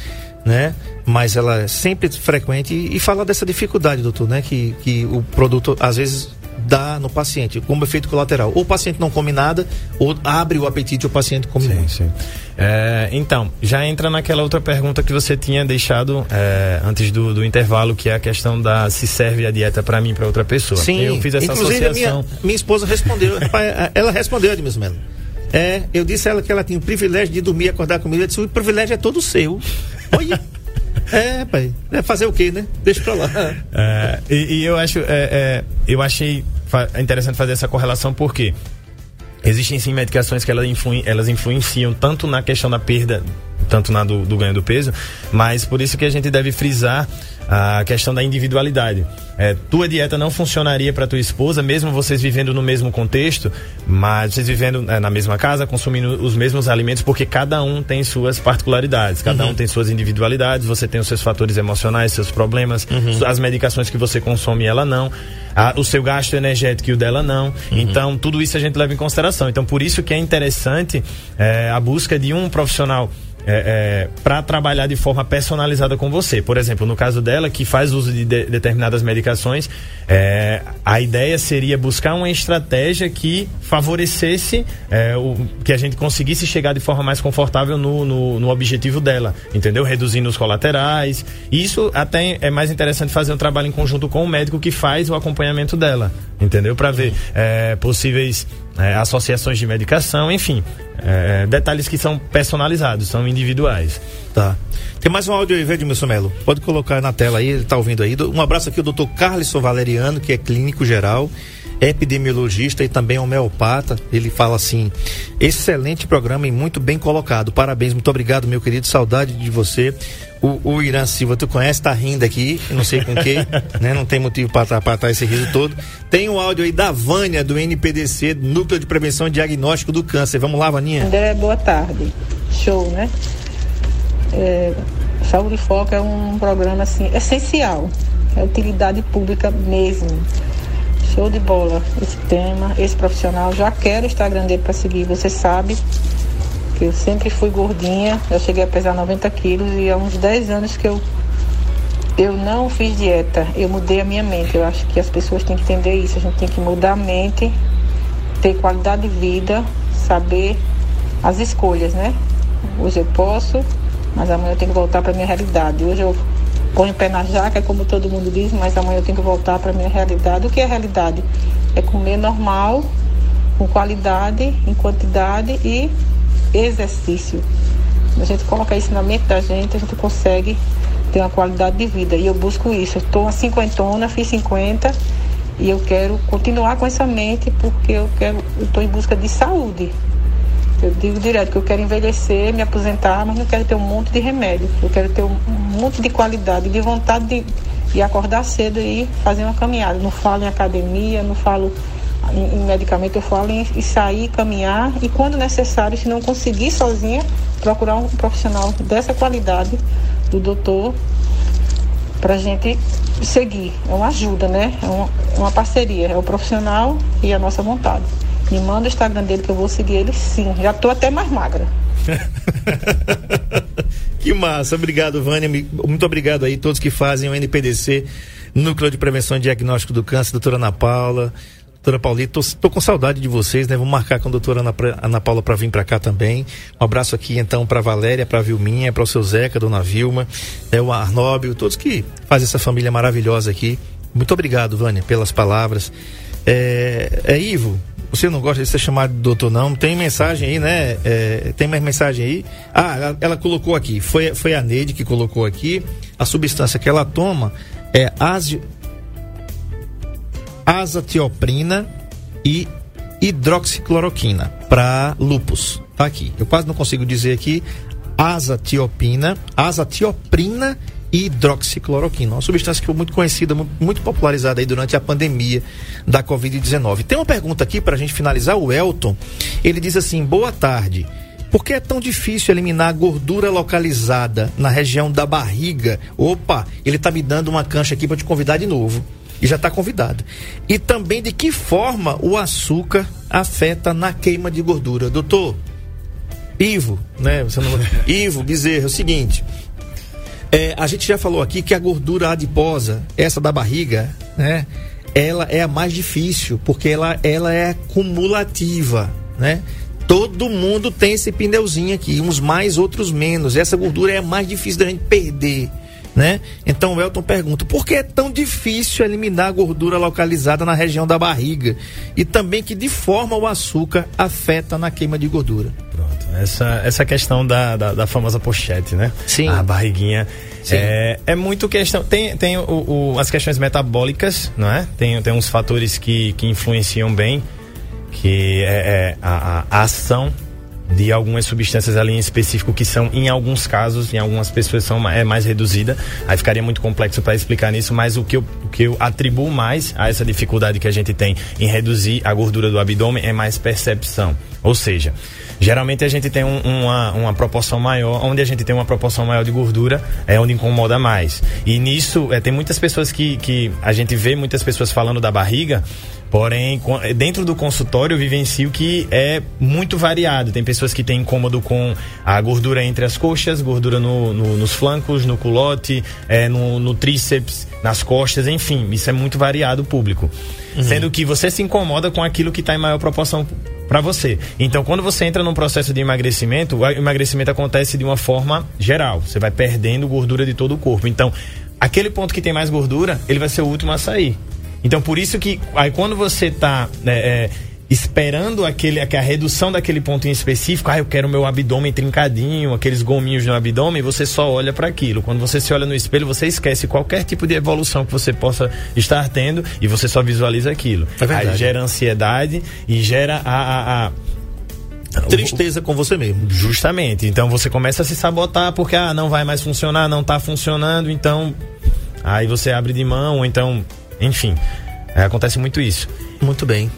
né? Mas ela é sempre frequente e, e fala dessa dificuldade, doutor, né? Que, que o produto às vezes dá no paciente, como efeito colateral. Ou o paciente não come nada, ou abre o apetite e o paciente come sim, muito. Sim. É, então, já entra naquela outra pergunta que você tinha deixado é, antes do, do, intervalo, que é a questão da se serve a dieta para mim para outra pessoa. Sim, eu fiz essa Inclusive, associação. Minha, minha esposa respondeu, (laughs) ela respondeu, Edmilson Melo. É, eu disse a ela que ela tinha o privilégio de dormir e acordar comigo. Ela disse: o privilégio é todo seu. Olha. É, pai. É fazer o quê, né? Deixa pra lá. É, e, e, eu acho, é, é, eu achei interessante fazer essa correlação porque existem sim medicações que elas, elas influenciam tanto na questão da perda, tanto na do, do ganho do peso, mas por isso que a gente deve frisar a questão da individualidade. É, tua dieta não funcionaria para tua esposa, mesmo vocês vivendo no mesmo contexto, mas vocês vivendo é, na mesma casa, consumindo os mesmos alimentos, porque cada um tem suas particularidades, cada uhum. um tem suas individualidades, você tem os seus fatores emocionais, seus problemas, uhum. as medicações que você consome ela não, a, o seu gasto energético e o dela não. Uhum. Então, tudo isso a gente leva em consideração. Então, por isso que é interessante é, a busca de um profissional é, é, para trabalhar de forma personalizada com você. Por exemplo, no caso dela, que faz uso de, de determinadas medicações, é, a ideia seria buscar uma estratégia que favorecesse é, o, que a gente conseguisse chegar de forma mais confortável no, no, no, objetivo dela, entendeu? Reduzindo os colaterais. Isso até é mais interessante fazer um trabalho em conjunto com o médico que faz o acompanhamento dela, entendeu? Para ver é, possíveis é, associações de medicação, enfim, é, detalhes que são personalizados, são individuais. Tá. Tem mais um áudio aí, Edmilson Melo. Pode colocar na tela aí, ele tá ouvindo aí. Um abraço aqui ao doutor Carlos Valeriano, que é clínico geral, epidemiologista e também homeopata. Ele fala assim: excelente programa e muito bem colocado. Parabéns, muito obrigado, meu querido. Saudade de você. O, o Irã Silva, tu conhece, tá rindo aqui, não sei com que, (laughs) né? Não tem motivo para estar tá, esse riso todo. Tem um áudio aí da Vânia, do NPDC, Núcleo de Prevenção e Diagnóstico do Câncer. Vamos lá, Vaninha? André, boa tarde. Show, né? É, Saúde Foco é um programa, assim, essencial. É utilidade pública mesmo. Show de bola esse tema, esse profissional. Já quero o Instagram dele para seguir, você sabe que eu sempre fui gordinha, eu cheguei a pesar 90 quilos e há uns 10 anos que eu, eu não fiz dieta, eu mudei a minha mente. Eu acho que as pessoas têm que entender isso, a gente tem que mudar a mente, ter qualidade de vida, saber as escolhas, né? Hoje eu posso, mas amanhã eu tenho que voltar para minha realidade. Hoje eu ponho o pé na jaca, como todo mundo diz, mas amanhã eu tenho que voltar para minha realidade. O que é realidade? É comer normal, com qualidade, em quantidade e exercício. A gente coloca isso na mente da gente, a gente consegue ter uma qualidade de vida. E eu busco isso. Estou a cinquentona, fiz 50 e eu quero continuar com essa mente porque eu quero, estou em busca de saúde. Eu digo direto que eu quero envelhecer, me aposentar, mas não quero ter um monte de remédio. Eu quero ter um, monte de qualidade, de vontade de, de acordar cedo e fazer uma caminhada. Não falo em academia, não falo em, em medicamento, eu falo em, em sair, caminhar e, quando necessário, se não conseguir sozinha, procurar um profissional dessa qualidade, do doutor, para gente seguir. É uma ajuda, né? É uma, uma parceria. É o profissional e a nossa vontade. Me manda o Instagram dele que eu vou seguir ele sim. Já tô até mais magra. (laughs) que massa, obrigado, Vânia. Muito obrigado aí todos que fazem o NPDC, Núcleo de Prevenção e Diagnóstico do Câncer, doutora Ana Paula, doutora Paulita, tô, com saudade de vocês, né? Vamos marcar com a doutora Ana, Ana Paula para vir para cá também. Um abraço aqui então para Valéria, para Vilminha, para o seu Zeca, dona Vilma, é o Arnóbio, todos que fazem essa família maravilhosa aqui. Muito obrigado, Vânia, pelas palavras. É, é Ivo, você não gosta de ser chamado de doutor, não? Tem mensagem aí, né? É, tem mais mensagem aí? Ah, ela, ela, colocou aqui. Foi, foi a Neide que colocou aqui. A substância que ela toma é asio, azatioprina e hidroxicloroquina para lupus. Tá aqui. Eu quase não consigo dizer aqui azatiopina, azatioprina hidroxicloroquina, uma substância que foi muito conhecida, mu- muito popularizada aí durante a pandemia da Covid-19. Tem uma pergunta aqui para a gente finalizar, o Elton, ele diz assim, boa tarde, por que é tão difícil eliminar a gordura localizada na região da barriga? Opa, ele tá me dando uma cancha aqui para te convidar de novo. E já está convidado. E também de que forma o açúcar afeta na queima de gordura. Doutor, Ivo, né? Você não... (laughs) Ivo Bezerra, é o seguinte. É, a gente já falou aqui que a gordura adiposa, essa da barriga, né? Ela é a mais difícil, porque ela, ela é cumulativa, né? Todo mundo tem esse pneuzinho aqui, uns mais, outros menos. Essa gordura é a mais difícil da gente perder, né? Então o Elton pergunta: por que é tão difícil eliminar a gordura localizada na região da barriga? E também que de forma o açúcar afeta na queima de gordura. Pronto. Essa, essa questão da, da, da famosa pochete, né? Sim. A barriguinha. Sim. É, é muito questão. Tem, tem o, o- as questões metabólicas, não é? Tem, tem uns fatores que, que influenciam bem, que é, é a, a- a ação de algumas substâncias ali em específico que são em alguns casos em algumas pessoas são é mais reduzida. Aí ficaria muito complexo para explicar nisso mas o que, eu, o que eu atribuo mais a essa dificuldade que a gente tem em reduzir a gordura do abdômen é mais percepção ou seja geralmente a gente tem um- uma, uma proporção maior onde a gente tem uma proporção maior de gordura é onde incomoda mais e nisso é, tem muitas pessoas que, que a gente vê muitas pessoas falando da barriga Porém, dentro do consultório eu vivencio que é muito variado. Tem pessoas que têm incômodo com a gordura entre as coxas, gordura no- no- nos flancos, no culote, é, no, no tríceps, nas costas, enfim, isso é muito variado o público. Sendo que você se incomoda com aquilo que está em maior proporção para você. Então, quando você entra num processo de emagrecimento, o emagrecimento acontece de uma forma geral. Você vai perdendo gordura de todo o corpo. Então, aquele ponto que tem mais gordura, ele vai ser o último a sair. Então, por isso que aí quando você está esperando aquele, a redução daquele ponto em específico, ah, eu quero o meu abdômen trincadinho, aqueles gominhos no abdômen, você só olha para aquilo. Quando você se olha no espelho, você esquece qualquer tipo de evolução que você possa estar tendo e você só visualiza aquilo. É verdade. Aí gera ansiedade e gera a- a- a Tristeza com você mesmo. Justamente. Então você começa a se sabotar porque ah, não vai mais funcionar, não tá funcionando, então aí você abre de mão, ou então, enfim, acontece muito isso. Muito bem.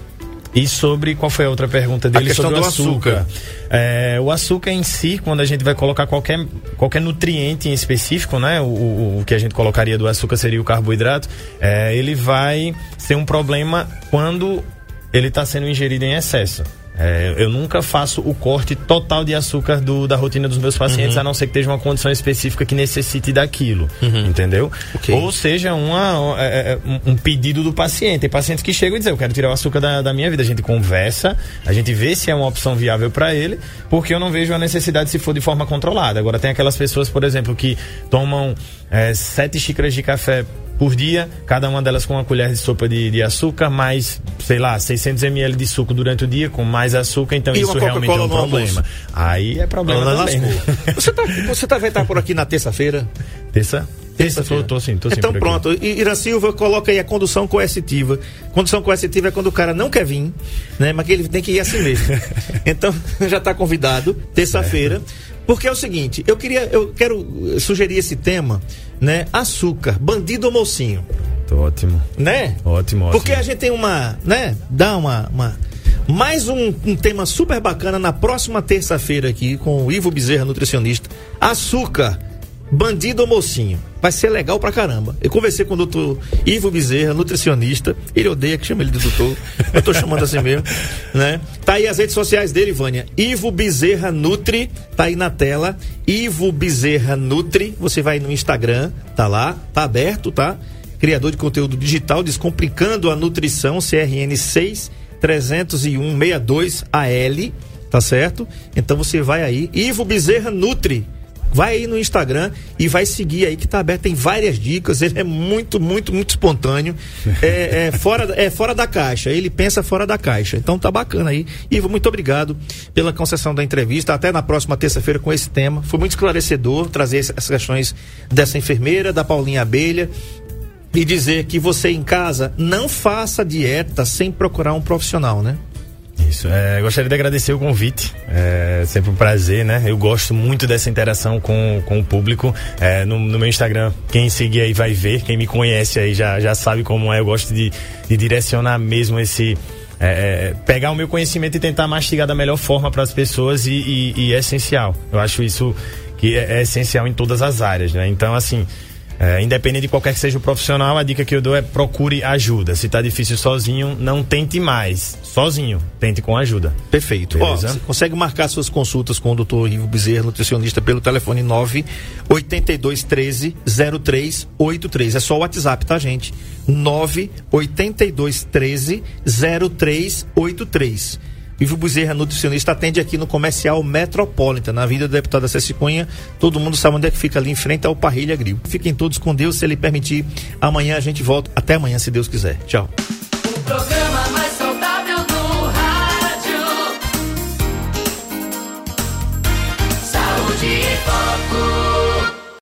E sobre qual foi a outra pergunta dele questão sobre o açúcar? açúcar. É, o açúcar em si, quando a gente vai colocar qualquer, qualquer nutriente em específico, né? O, o, o que a gente colocaria do açúcar seria o carboidrato. é, ele vai ser um problema quando ele está sendo ingerido em excesso. É, eu nunca faço o corte total de açúcar do- da rotina dos meus pacientes, Uhum. a não ser que esteja uma condição específica que necessite daquilo. Entendeu? Ok. Ou seja, uma, é, é, um- um pedido do paciente. Tem pacientes que chegam e dizem: Eu quero tirar o açúcar da, da minha vida. A gente conversa, a gente vê se é uma opção viável para ele, porque eu não vejo a necessidade se for de forma controlada. Agora, tem aquelas pessoas, por exemplo, que tomam é, sete xícaras de café por dia, cada uma delas com uma colher de sopa de, de açúcar, mais, sei lá, 600 ml de suco durante o dia, com mais açúcar, então E isso realmente é um problema. Aí é problema Ela também, né? Você, tá, você tá, vai estar por aqui na terça-feira? Terça? Terça, tô, tô sim, tô sim Então pronto, Ira Silva coloca aí a condução coercitiva. Condução coercitiva é quando o cara não quer vir, né? Mas que ele tem que ir assim mesmo. (laughs) então já está convidado, terça-feira. Porque é o seguinte, eu queria, eu quero eh, sugerir esse tema, né? Açúcar, bandido ou mocinho, Tô ótimo. né? Ótimo, ótimo. Porque a gente tem uma, né? Dá uma. uma- mais um, um tema super bacana na próxima terça-feira aqui com o Ivo Bezerra, nutricionista. Açúcar, bandido ou mocinho. Vai ser legal pra caramba. Eu conversei com o doutor Ivo Bezerra, nutricionista. Ele odeia que chame ele de doutor. Eu tô chamando assim mesmo, né? Tá aí as redes sociais dele, Vânia. Ivo Bezerra Nutri, tá aí na tela. Ivo Bezerra Nutri. Você vai no Instagram, tá lá, tá aberto, tá? criador de conteúdo digital, Descomplicando a Nutrição, CRN 6 301 62 AL, tá certo? Então você vai aí, Ivo Bezerra Nutri. Vai aí no Instagram e vai seguir aí que tá aberto, tem várias dicas, ele é muito, muito, muito espontâneo. (laughs) É, é fora, é fora da caixa, ele pensa fora da caixa. Então tá bacana aí. Ivo, muito obrigado pela concessão da entrevista. Até na próxima terça-feira com esse tema. Foi muito esclarecedor trazer essas questões dessa enfermeira, da Paulinha Abelha e dizer que você em casa não faça dieta sem procurar um profissional, né? Isso, é, gostaria de agradecer o convite, é sempre um prazer, né? Eu gosto muito dessa interação com, com o público. É, no, no, meu Instagram, quem seguir aí vai ver, quem me conhece aí já, já sabe como é. Eu gosto de, de direcionar mesmo esse. É, é pegar o meu conhecimento e tentar mastigar da melhor forma para as pessoas e, e, e, é essencial. Eu acho isso que é, é essencial em todas as áreas, né? Então, assim, é, independente de qualquer que seja o profissional, a dica que eu dou é procure ajuda. Se tá difícil sozinho, não tente mais. Sozinho, tente com ajuda. Perfeito. Ó, você consegue marcar suas consultas com o Dr. Ivo Bezerra, nutricionista, pelo telefone 9 82 13 0383. É só o WhatsApp, tá, gente? 9 82 13 0383. Ivo Bezerra, nutricionista, atende aqui no comercial Metropolitan, na vida da deputada Ceci Cunha. Todo mundo sabe onde é que fica ali em frente ao Parrilha Grill. Fiquem todos com Deus, se ele permitir. Amanhã a gente volta. Até amanhã, se Deus quiser. Tchau.